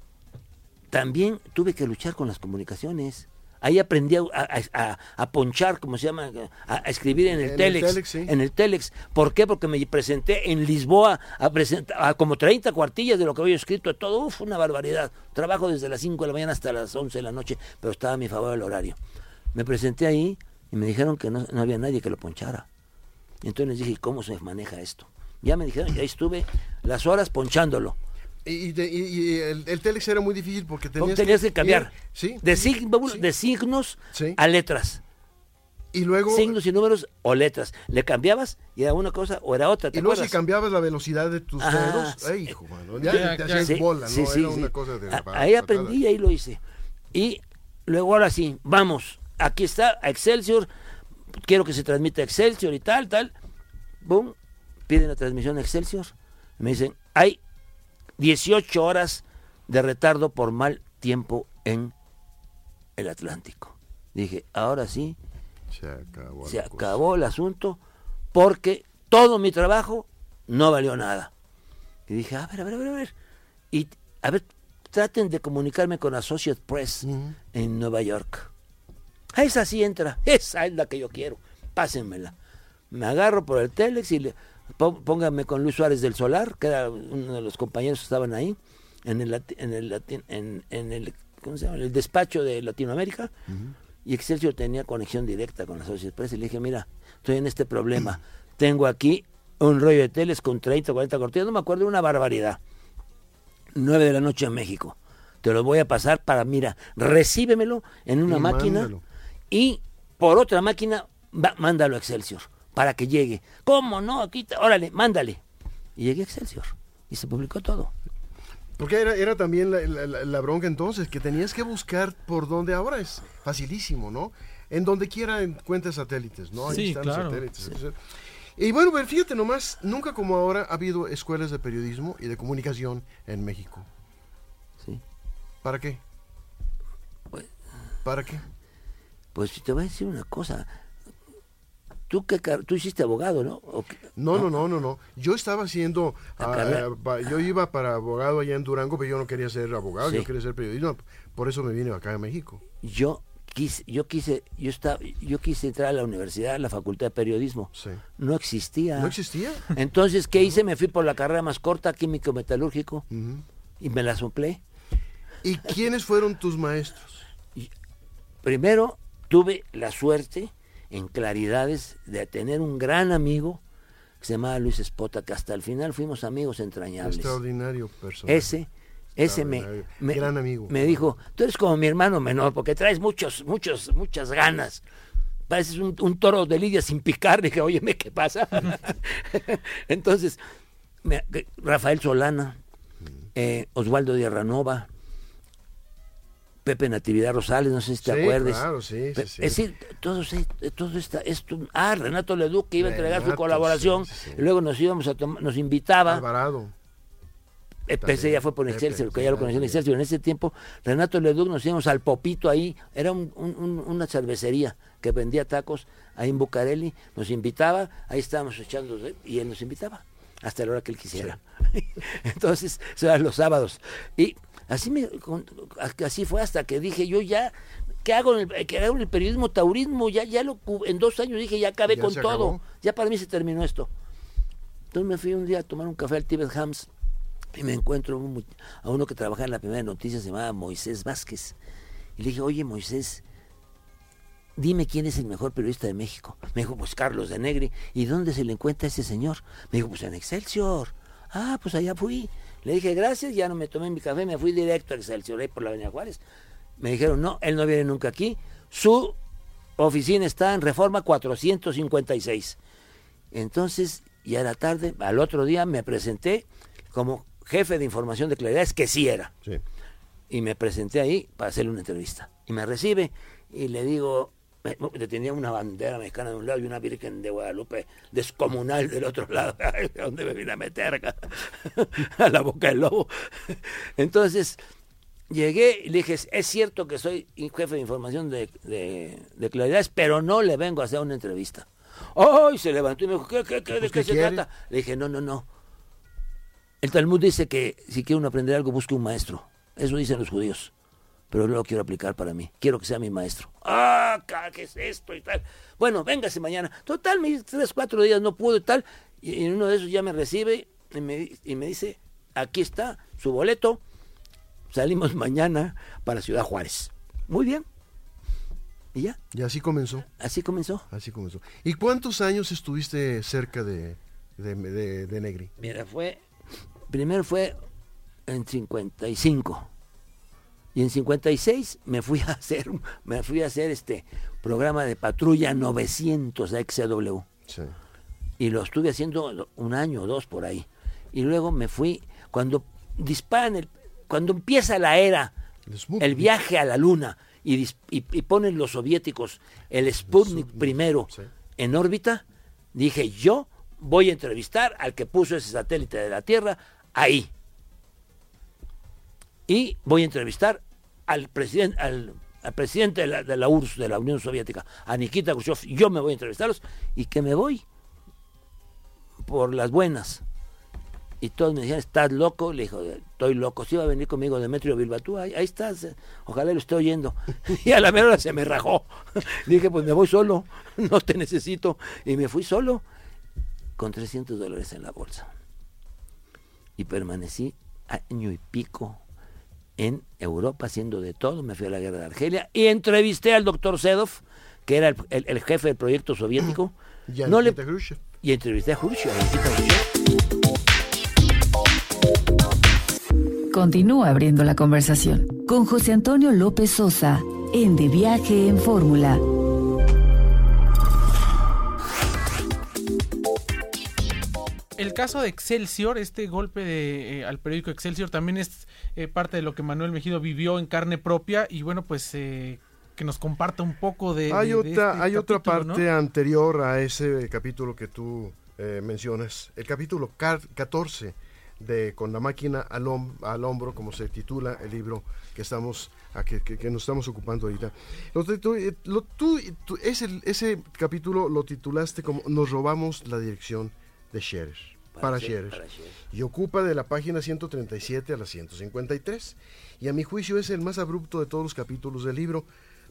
también tuve que luchar con las comunicaciones. Ahí aprendí a, a- a- a ponchar, como se llama, a, escribir en el En el Telex. Telex, sí. En el Telex. ¿Por qué? Porque me presenté en Lisboa a, como 30 cuartillas de lo que había escrito. Todo, uf, una barbaridad. Trabajo desde las 5 de la mañana hasta las 11 de la noche, pero estaba a mi favor el horario. Me presenté ahí y me dijeron que no, no había nadie que lo ponchara. Y entonces les dije, ¿y ¿cómo se maneja esto? Ya me dijeron, y ahí estuve las horas ponchándolo. Y, y de- y- y el, el Telex era muy difícil porque tenías, Tenías que cambiar sí, de, sí, signos, sí. de signos Sí. a letras. y luego, Signos y números o letras. Le cambiabas y era una cosa o era otra. ¿te y luego si cambiano la velocidad de tus Ah, dedos, sí. ay, hijo, mano, ya, Ya, te ya. hacías bola, ¿no? sí, sí, era sí. una cosa de A- Ahí aprendí y ahí lo hice. Y luego ahora sí, vamos, aquí está a Excelsior, quiero que se transmita Excelsior y tal, tal. Boom, piden la transmisión a Excelsior. Me dicen, hay 18 horas de retardo por mal tiempo en el Atlántico. Dije, ahora sí, Se acabó. se el asunto porque todo mi trabajo no valió nada. Y dije, a ver, a ver, a ver, a ver. Y a ver, traten de comunicarme con Associate Press Ujú. en Nueva York. A esa sí entra, esa es la que yo quiero. Pásenmela. Me agarro por el Telex y le, pó- pónganme con Luis Suárez del Solar, que era uno de los compañeros que estaban ahí, en el, en el, lati- en, en el, ¿cómo se llama? el despacho de Latinoamérica. Y Excelsior tenía conexión directa con la Associated Press. Y le dije, mira, estoy en este problema. Tengo aquí un rollo de teles con 30 o 40 cortinas, no me acuerdo, una barbaridad. 9 de la noche en México. Te lo voy a pasar para, mira, recíbemelo en una Y máquina mándalo. y por otra máquina, va- mándalo a Excelsior para que llegue. ¿Cómo no? Aquí, te- órale, mándale. Y llegué a Excelsior y se publicó todo. Porque era, era también la, la- la- la bronca entonces, que tenías que buscar por donde ahora es facilísimo, ¿no? en donde quiera encuentres satélites, ¿no? Ahí Sí, están claro. satélites. Y bueno, pero fíjate nomás, nunca como ahora ha habido escuelas de periodismo y de comunicación en México. Sí. ¿Para qué? Pues- ¿Para qué? Pues te voy a decir una cosa. Tú, qué tú hiciste abogado, ¿no? No, no, no, no, no. Yo estaba haciendo, pa- yo iba para abogado allá en Durango, pero yo no quería ser abogado, Sí. yo quería ser periodista. Por eso me vine acá a México. Yo quise, yo quise, yo estaba, yo quise entrar a la universidad, a la facultad de periodismo. Sí. No existía. ¿No existía? Entonces, ¿qué hice? Me fui por la carrera más corta, químico metalúrgico, y me la soplé. ¿Y quiénes fueron tus maestros? Primero, tuve la suerte en claridades de tener un gran amigo que se llamaba Luis Espota, que hasta el final fuimos amigos entrañables. Extraordinario personaje. Ese, ese me, me, Gran amigo. me dijo, tú eres como mi hermano menor, porque traes muchos, muchos, muchas ganas. Pareces un, un toro de lidia sin picar. Dije, óyeme, ¿qué pasa? Entonces, me- Rafael Solana, eh, Osvaldo Pepe Natividad Rosales, no sé si te Sí, acuerdes. claro, sí. Es decir, todo, todo está, esto, ah, Renato Leduc que iba a entregar su colaboración, y luego nos íbamos a tomar, nos invitaba. Alvarado. Eh, Pese ya fue por Excelsior, que ya lo conocí en. Excelsior. En ese tiempo, Renato Leduc nos íbamos al Popito ahí, era un- un- un- una cervecería que vendía tacos ahí en Bucareli, nos invitaba, ahí estábamos echando, y él nos invitaba hasta la hora que él quisiera. Entonces, eso eran los sábados. Y así me así fue hasta que dije yo ya ¿Qué hago, en el, ¿Qué hago en el periodismo taurismo? Ya, ya lo, en dos años dije, ya acabé Ya con todo. acabó. Ya para mí se terminó esto. Entonces me fui un día a tomar un café al Tibet Hams y me encuentro un a uno que trabajaba en la primera noticia, se llamaba Moisés Vázquez. Y le dije, oye Moisés, dime quién es el mejor periodista de México. Me dijo, pues Carlos de Negri. ¿Y dónde se le encuentra ese señor? Me dijo, pues en Excelsior. Ah, pues allá fui. Le dije, gracias, ya no me tomé mi café, me fui directo a Excelsior, por la Avenida Juárez. Me dijeron, no, él no viene nunca aquí. Su oficina está en Reforma 456. Entonces, ya era tarde, al otro día me presenté como jefe de información de claridad, es que sí era. Sí. Y me presenté ahí para hacerle una entrevista. Y me recibe y le digo, tenía una bandera mexicana de un lado y una Virgen de Guadalupe descomunal del otro lado. Ay, ¿de ¿Dónde me vine a meter? a la boca del lobo. Entonces, llegué y le dije, es cierto que soy jefe de información de, de, de claridades, pero no le vengo a hacer una entrevista. ¡Ay! se levantó y me dijo, ¿qué, qué, qué, ¿de Pues, qué ¿qué se quiere? trata? Le dije, no, no, no. El Talmud dice que si quiere uno aprender algo, busque un maestro. Eso dicen los judíos. Pero yo lo quiero aplicar para mí. Quiero que sea mi maestro. ¡Ah! ¿Qué es esto? Y tal. Bueno, véngase mañana. Total, mis tres, cuatro días no pudo y tal. Y en uno de esos ya me recibe y me, y me dice, aquí está su boleto. Salimos mañana para Ciudad Juárez. Muy bien. Y ya, Y así comenzó. así comenzó. Así comenzó. ¿Y cuántos años estuviste cerca de, de, de- de Negri? Mira, fue. Primero fue en 55. Y en 56 me fui a hacer, me fui a hacer este programa de patrulla 900 de XCW. Sí. Y lo estuve haciendo un año o dos por ahí. Y luego me fui, cuando disparan, el, cuando empieza la era, El viaje a la luna, y, dis- y- y ponen los soviéticos el Sputnik Sputnik, primero sí. en órbita, dije yo voy a entrevistar al que puso ese satélite de la Tierra ahí. Y voy a entrevistar al presidente, al, presidente de la, URSS, de la Unión Soviética, a Nikita Khrushchev. Yo me voy a entrevistarlos y que me voy por las buenas. Y todos me decían, ¿estás loco? Le dijo, estoy loco. Si iba a venir conmigo Demetrio Bilbatú, ahí, estás, eh, ojalá lo esté oyendo. Y a la mera se me rajó. Dije, pues me voy solo, no te necesito. Y me fui solo, con 300 dólares en la bolsa. Y permanecí año y pico en Europa haciendo de todo. Me fui a la guerra de Argelia y entrevisté al doctor Sedov, que era el, el- el jefe del proyecto soviético. Ya no le, y entrevisté a Khrushchev, a Nikita Khrushchev. Continúa abriendo la conversación con José Antonio López Sosa en De Viaje en Fórmula. El caso de Excelsior, este golpe de, eh, al periódico Excelsior también es eh, parte de lo que Manuel Mejido vivió en carne propia y bueno, pues eh, que nos comparta un poco de... Hay de- de otra, este hay otra parte anterior a ese capítulo que tú eh, mencionas, el capítulo car- 14 de Con la máquina al, hom- al hombro, como se titula el libro que estamos a que, que- que nos estamos ocupando ahorita. Lo eh, tú- tú- ese, ese capítulo lo titulaste como Nos robamos la dirección de Scherer. Para, para. Y ocupa de la página 137 a la 153. Y a mi juicio es el más abrupto de todos los capítulos del libro.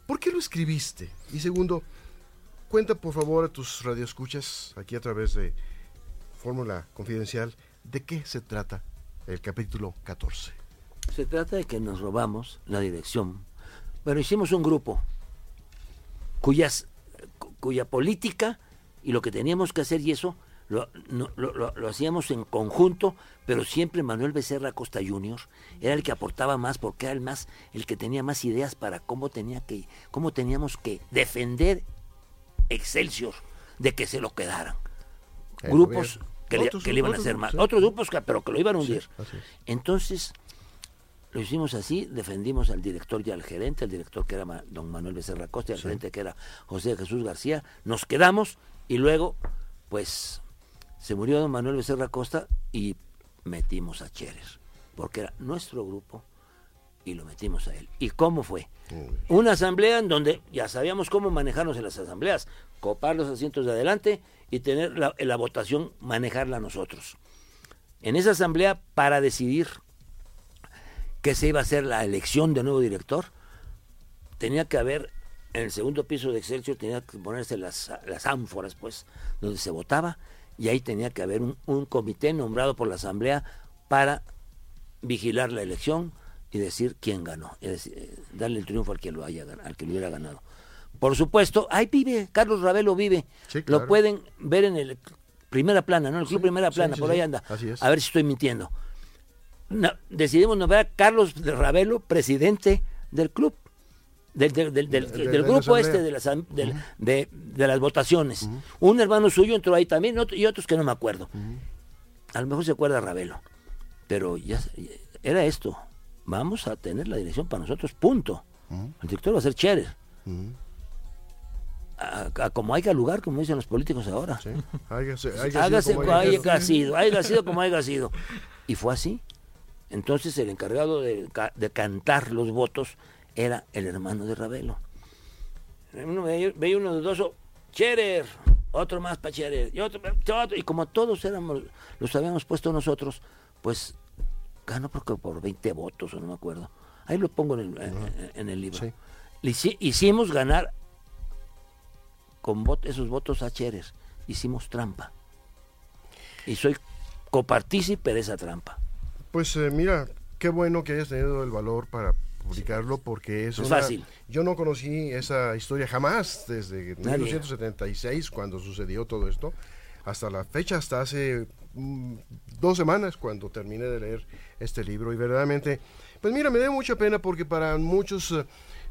¿Por qué lo escribiste? Y segundo, cuenta por favor a tus radioescuchas aquí a través de Fórmula Confidencial de qué se trata el capítulo 14. Se trata de que nos robamos la dirección. Pero hicimos un grupo cuyas, cu- cuya política y lo que teníamos que hacer y eso lo, no- lo- hacíamos en conjunto, pero siempre Manuel Becerra Costa Jr. era el que aportaba más porque era el más el que tenía más ideas para cómo tenía que cómo teníamos que defender Excelsior de que se lo quedaran. El Grupos que le, Otros- que le iban a hacer sí. Otros grupos que, pero que lo iban a hundir. Entonces, lo hicimos así, defendimos al director y al gerente, al director que era don Manuel Becerra Costa y al gerente que era José Jesús García, nos quedamos y luego, pues, se murió don Manuel Becerra Costa y metimos a Cherer, porque era nuestro grupo y lo metimos a él. ¿Y cómo fue? Una asamblea en donde ya sabíamos cómo manejarnos en las asambleas, copar los asientos de adelante y tener la, la votación, manejarla nosotros. En esa asamblea, para decidir que se iba a hacer la elección de nuevo director, tenía que haber, en el segundo piso de Excelsior, tenía que ponerse las, las ánforas, pues, donde se votaba, y ahí tenía que haber un, un comité nombrado por la asamblea para vigilar la elección y decir quién ganó, es decir, eh, darle el triunfo al que lo haya al que lo hubiera ganado. Por supuesto, ahí vive, Carlos Ravelo vive. Sí, claro. Lo pueden ver en el primera plana, ¿no? El club Sí, primera plana, sí, por ahí anda. Así es. A ver si estoy mintiendo. No, decidimos nombrar a Carlos Ravelo presidente del club, del, del- grupo este de las, de, de las votaciones. Un hermano suyo entró ahí también y otros que no me acuerdo. A lo mejor se acuerda Ravelo. Pero ya era esto. Vamos a tener la dirección para nosotros, punto. El director va a ser Cherer. A- a como haya lugar, como dicen los políticos ahora. ¿sí? Hágase, hágase Hágase como haya haya sido, haya sido como haya sido. Y fue así. Entonces el encargado de, de cantar los votos era el hermano de Ravelo. Uno veía, uno dudoso, Cherer, otro más para Cherer, y otro, otro, y como todos éramos, los habíamos puesto nosotros, pues ganó porque por 20 votos, o no me acuerdo. Ahí lo pongo en el, en- en el libro. Sí. Le hici- hicimos ganar con vot- esos votos a Cherer. Hicimos trampa. Y soy copartícipe de esa trampa. Pues eh, mira, qué bueno que hayas tenido el valor para publicarlo porque es es una- fácil. Yo no conocí esa historia jamás desde Nadie. 1976 cuando sucedió todo esto hasta la fecha, hasta hace mm, dos semanas cuando terminé de leer este libro. Y verdaderamente, pues mira, me da mucha pena porque para muchos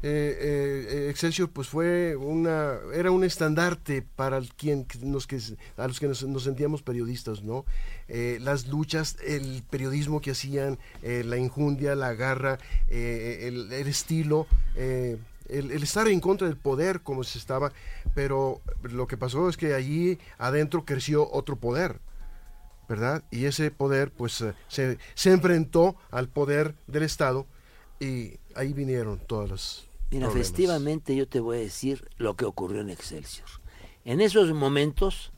eh, eh, eh, Excelsior pues fue una era un estandarte para quien nos que a los que nos, sentíamos periodistas no Eh, las luchas el periodismo que hacían la injundia la garra el, estilo el, el estar en contra del poder como se estaba pero lo que pasó es que allí adentro creció otro poder ¿verdad? Y ese poder pues eh, se, se enfrentó al poder del Estado y ahí vinieron todas las Mira, problemas. festivamente yo te voy a decir lo que ocurrió en Excelsior. En esos momentos,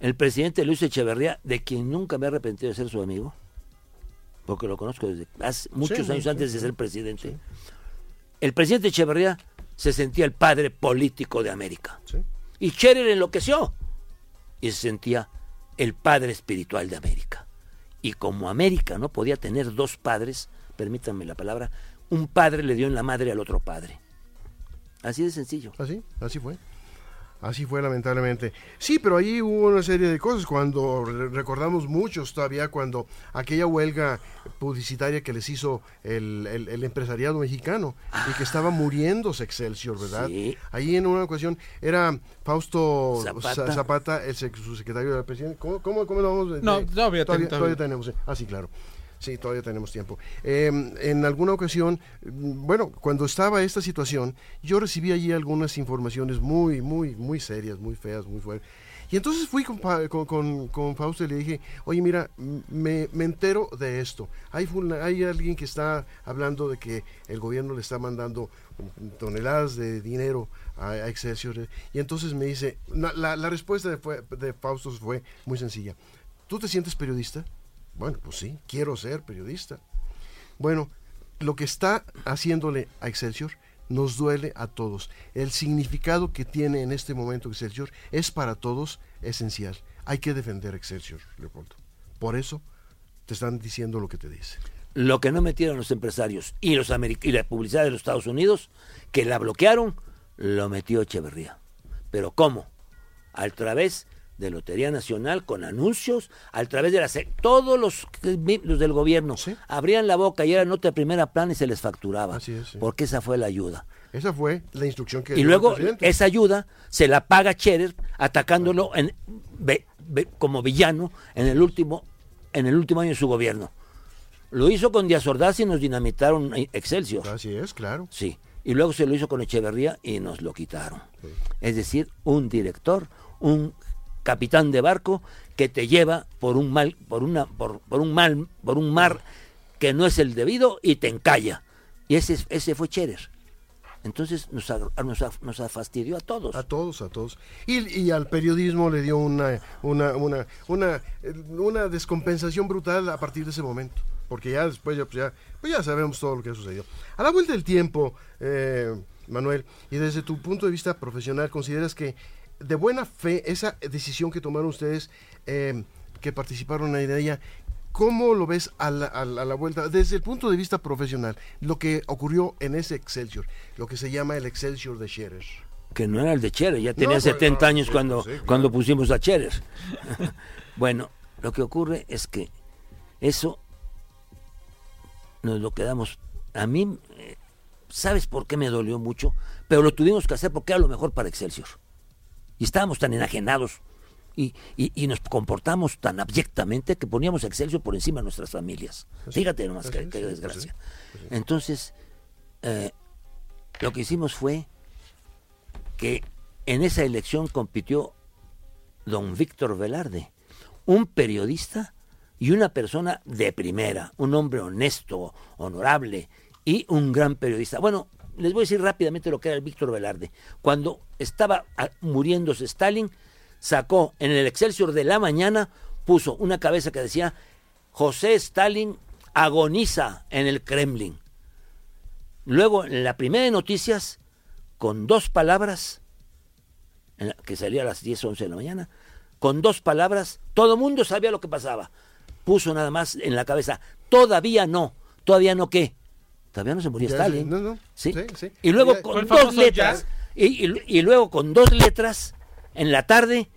el presidente Luis Echeverría, de quien nunca me he arrepentido de ser su amigo, porque lo conozco desde hace muchos Sí, años sí, antes sí, de ser presidente, el presidente Echeverría se sentía el padre político de América. Y Scherer enloqueció y se sentía el padre espiritual de América. Y como América no podía tener dos padres, permítanme la palabra, un padre le dio en la madre al otro padre. Así de sencillo. Así, así fue. Así fue lamentablemente. Sí, pero ahí hubo una serie de cosas cuando re- recordamos muchos todavía cuando aquella huelga publicitaria que les hizo el, el- el empresariado mexicano y que estaba muriéndose Excelsior, ¿verdad? Sí. Ahí en una ocasión era Fausto Zapata. Za- Zapata, el sec- su secretario del presidente. ¿Cómo, cómo, cómo lo vamos a- No, eh, todavía todavía, todavía. tenemos. eh. Ah, sí, claro. Sí, todavía tenemos tiempo. Eh, en alguna ocasión, bueno, cuando estaba esta situación, yo recibí allí algunas informaciones muy, muy, muy serias, muy feas, muy fuertes. Y entonces fui con, con, con- con Fausto y le dije, oye, mira, me, entero de esto. Hay, alguien que está hablando de que el gobierno le está mandando toneladas de dinero a, a. Y entonces me dice, la, respuesta de, de Fausto fue muy sencilla. ¿Tú te sientes periodista? Bueno, pues sí, quiero ser periodista. Bueno, lo que está haciéndole a Excelsior nos duele a todos. El significado que tiene en este momento Excelsior es para todos esencial. Hay que defender Excelsior, Leopoldo. Por eso te están diciendo lo que te dicen. Lo que no metieron los empresarios y, los y la publicidad de los Estados Unidos, que la bloquearon, lo metió Echeverría. ¿Pero cómo? A través de Lotería Nacional con anuncios, a través de las... Todos los, los del gobierno Sí. abrían la boca y era nota de primera plana y se les facturaba. Así es, sí. Porque esa fue la ayuda. Esa fue la instrucción que Y dio el luego presidente. esa ayuda se la paga Scherer atacándolo en, como villano en el último en el último año de su gobierno. Lo hizo con Díaz Ordaz y nos dinamitaron Excelsior. Así es, claro. Sí. Y luego se lo hizo con Echeverría y nos lo quitaron. Es decir, un director, un capitán de barco que te lleva por un mal, por una, por, por un mal, por un mar que no es el debido y te encalla. Y ese, ese fue Cherer. Entonces nos, nos, nos fastidió a todos. A todos, a todos. Y, al periodismo le dio una, una, una, una, una descompensación brutal a partir de ese momento. Porque ya después ya, pues ya, pues sabemos todo lo que ha sucedido. A la vuelta del tiempo, eh, Manuel, y desde tu punto de vista profesional, ¿consideras que de buena fe esa decisión que tomaron ustedes, eh, que participaron en ella, ¿Cómo lo ves a la, a la- a la vuelta? Desde el punto de vista profesional, lo que ocurrió en ese Excelsior, lo que se llama el Excelsior de Scherer. que no era el de Cherer, ya tenía pues, 70 no, años cuando, sí, claro. cuando pusimos a Cherer. bueno, lo que ocurre es que eso nos lo quedamos. A mí, eh, ¿sabes por qué me dolió mucho? Pero lo tuvimos que hacer porque era lo mejor para Excelsior. Y estábamos tan enajenados y, y- y nos comportamos tan abyectamente que poníamos a Excelsior por encima de nuestras familias. Fíjate nomás Pues qué, sí, qué sí, pues desgracia. sí, Entonces, eh, lo que hicimos fue que en esa elección compitió don Víctor Velarde, un periodista y una persona de primera, un hombre honesto, honorable y un gran periodista. Bueno, les voy a decir rápidamente lo que era el Víctor Velarde. Cuando estaba ah, muriéndose Stalin, sacó en el Excelsior de la mañana, puso una cabeza que decía, José Stalin agoniza en el Kremlin. Luego, en la primera de noticias, con dos palabras, que salía a las 10, 11 de la mañana, con dos palabras, todo el mundo sabía lo que pasaba. Puso nada más en la cabeza, todavía no, todavía no qué. Todavía no se murió Ya, Stalin. sí, no, no, ¿Sí? sí, sí. Y luego con dos letras, y, y- y luego con dos letras, en la tarde,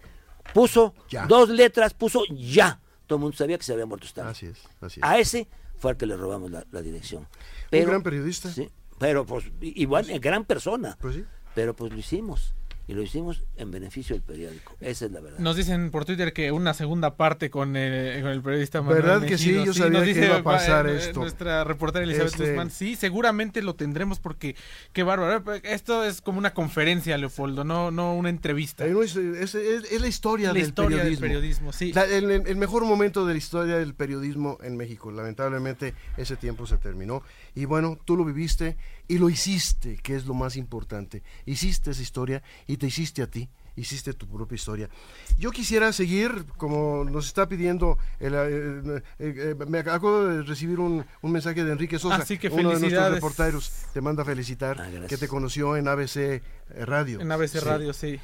puso Ya. dos letras, puso ya. Todo el mundo sabía que se había muerto Stalin. Así es, así es. A ese fue al que le robamos la, la dirección. Pero, gran periodista. Sí, pero pues igual, gran persona. Pues sí. Pero pues lo hicimos. Y lo hicimos en beneficio del periódico. Esa es la verdad. Nos dicen por Twitter que una segunda parte con, eh, con el periodista Manuel ¿Verdad que sí? Yo sabía nos que dice, iba a pasar eh, esto. Nuestra reportera Elizabeth Este- Guzmán. Sí, seguramente lo tendremos porque qué bárbaro. Esto es como una conferencia, Leopoldo, no, no una entrevista. Es, es- es la historia, La del, historia del periodismo. periodismo, sí. La- el, el mejor momento de la historia del periodismo en México. Lamentablemente ese tiempo se terminó. Y bueno, tú lo viviste y lo hiciste, que es lo más importante. Hiciste esa historia y te hiciste a ti. Hiciste tu propia historia. Yo quisiera seguir, como nos está pidiendo, el, eh, eh, eh, me acabo de recibir un, un mensaje de Enrique Sosa, Así que uno de nuestros felicidades. reporteros. Te manda a felicitar, Ah, que te conoció en ABC Radio. En ABC Sí. Radio, sí.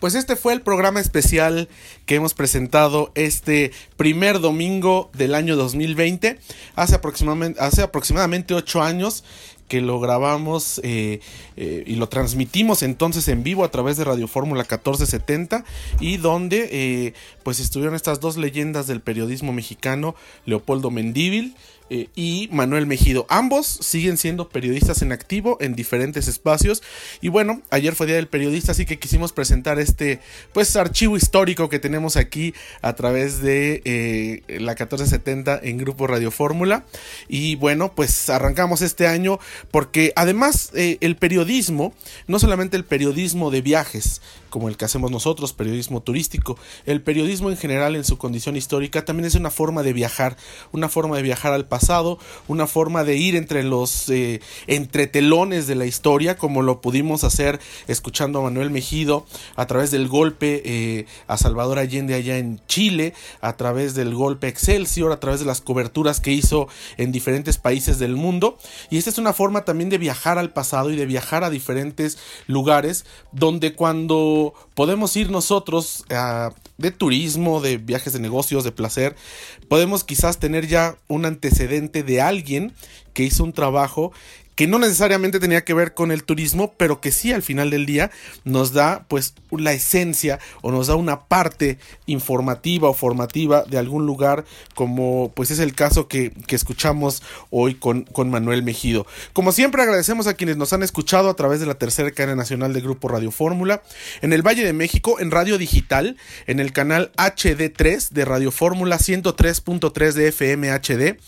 Pues este fue el programa especial que hemos presentado este primer domingo del año 2020, hace aproximadamente, hace aproximadamente ocho años que lo grabamos eh, eh, y lo transmitimos entonces en vivo a través de Radio Fórmula 1470 y donde eh, pues estuvieron estas dos leyendas del periodismo mexicano, Leopoldo Mendívil, y Manuel Mejido. Ambos siguen siendo periodistas en activo en diferentes espacios. Y bueno, ayer fue Día del Periodista, así que quisimos presentar este pues archivo histórico que tenemos aquí a través de eh, la 1470 en Grupo Radio Fórmula. Y bueno, pues arrancamos este año porque además eh, el periodismo, no solamente el periodismo de viajes, como el que hacemos nosotros, periodismo turístico, el periodismo en general en su condición histórica también es una forma de viajar, una forma de viajar al pasado, una forma de ir entre los eh, entretelones de la historia, como lo pudimos hacer escuchando a Manuel Mejido a través del golpe eh, a Salvador Allende allá en Chile, a través del golpe Excelsior, a través de las coberturas que hizo en diferentes países del mundo. Y esta es una forma también de viajar al pasado y de viajar a diferentes lugares donde cuando podemos ir nosotros uh, de turismo, de viajes de negocios, de placer, podemos quizás tener ya un antecedente de alguien que hizo un trabajo que no necesariamente tenía que ver con el turismo, pero que sí al final del día nos da pues la esencia o nos da una parte informativa o formativa de algún lugar, como pues es el caso que, que escuchamos hoy con, con, Manuel Mejido. Como siempre agradecemos a quienes nos han escuchado a través de la tercera cadena nacional de Grupo Radio Fórmula, en el Valle de México, en Radio Digital, en el canal HD3 de Radio Fórmula 103.3 de FM HD,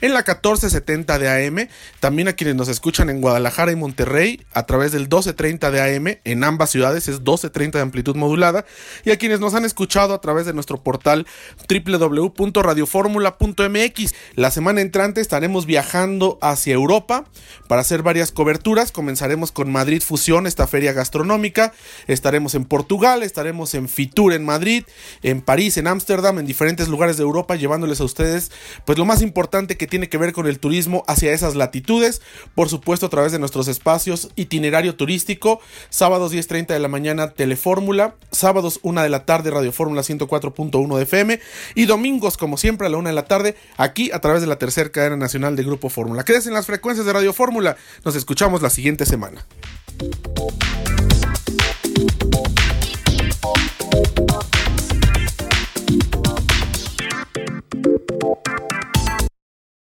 en la 1470 de AM, también a quienes nos escuchan escuchan en Guadalajara y Monterrey a través del 1230 de AM, en ambas ciudades es 1230 de amplitud modulada, y a quienes nos han escuchado a través de nuestro portal www.radioformula.mx. La semana entrante estaremos viajando hacia Europa para hacer varias coberturas. Comenzaremos con Madrid Fusión, esta feria gastronómica. Estaremos en Portugal, estaremos en Fitur en Madrid, en París, en Ámsterdam, en diferentes lugares de Europa, llevándoles a ustedes pues lo más importante que tiene que ver con el turismo hacia esas latitudes. Por supuesto a través de nuestros espacios itinerario turístico, sábados 10.30 de la mañana Telefórmula, sábados 1 de la tarde Radio Fórmula 104.1 de FM y domingos como siempre a la 1 de la tarde aquí a través de la tercera cadena nacional de Grupo Fórmula. Quédese en las frecuencias de Radio Fórmula, nos escuchamos la siguiente semana.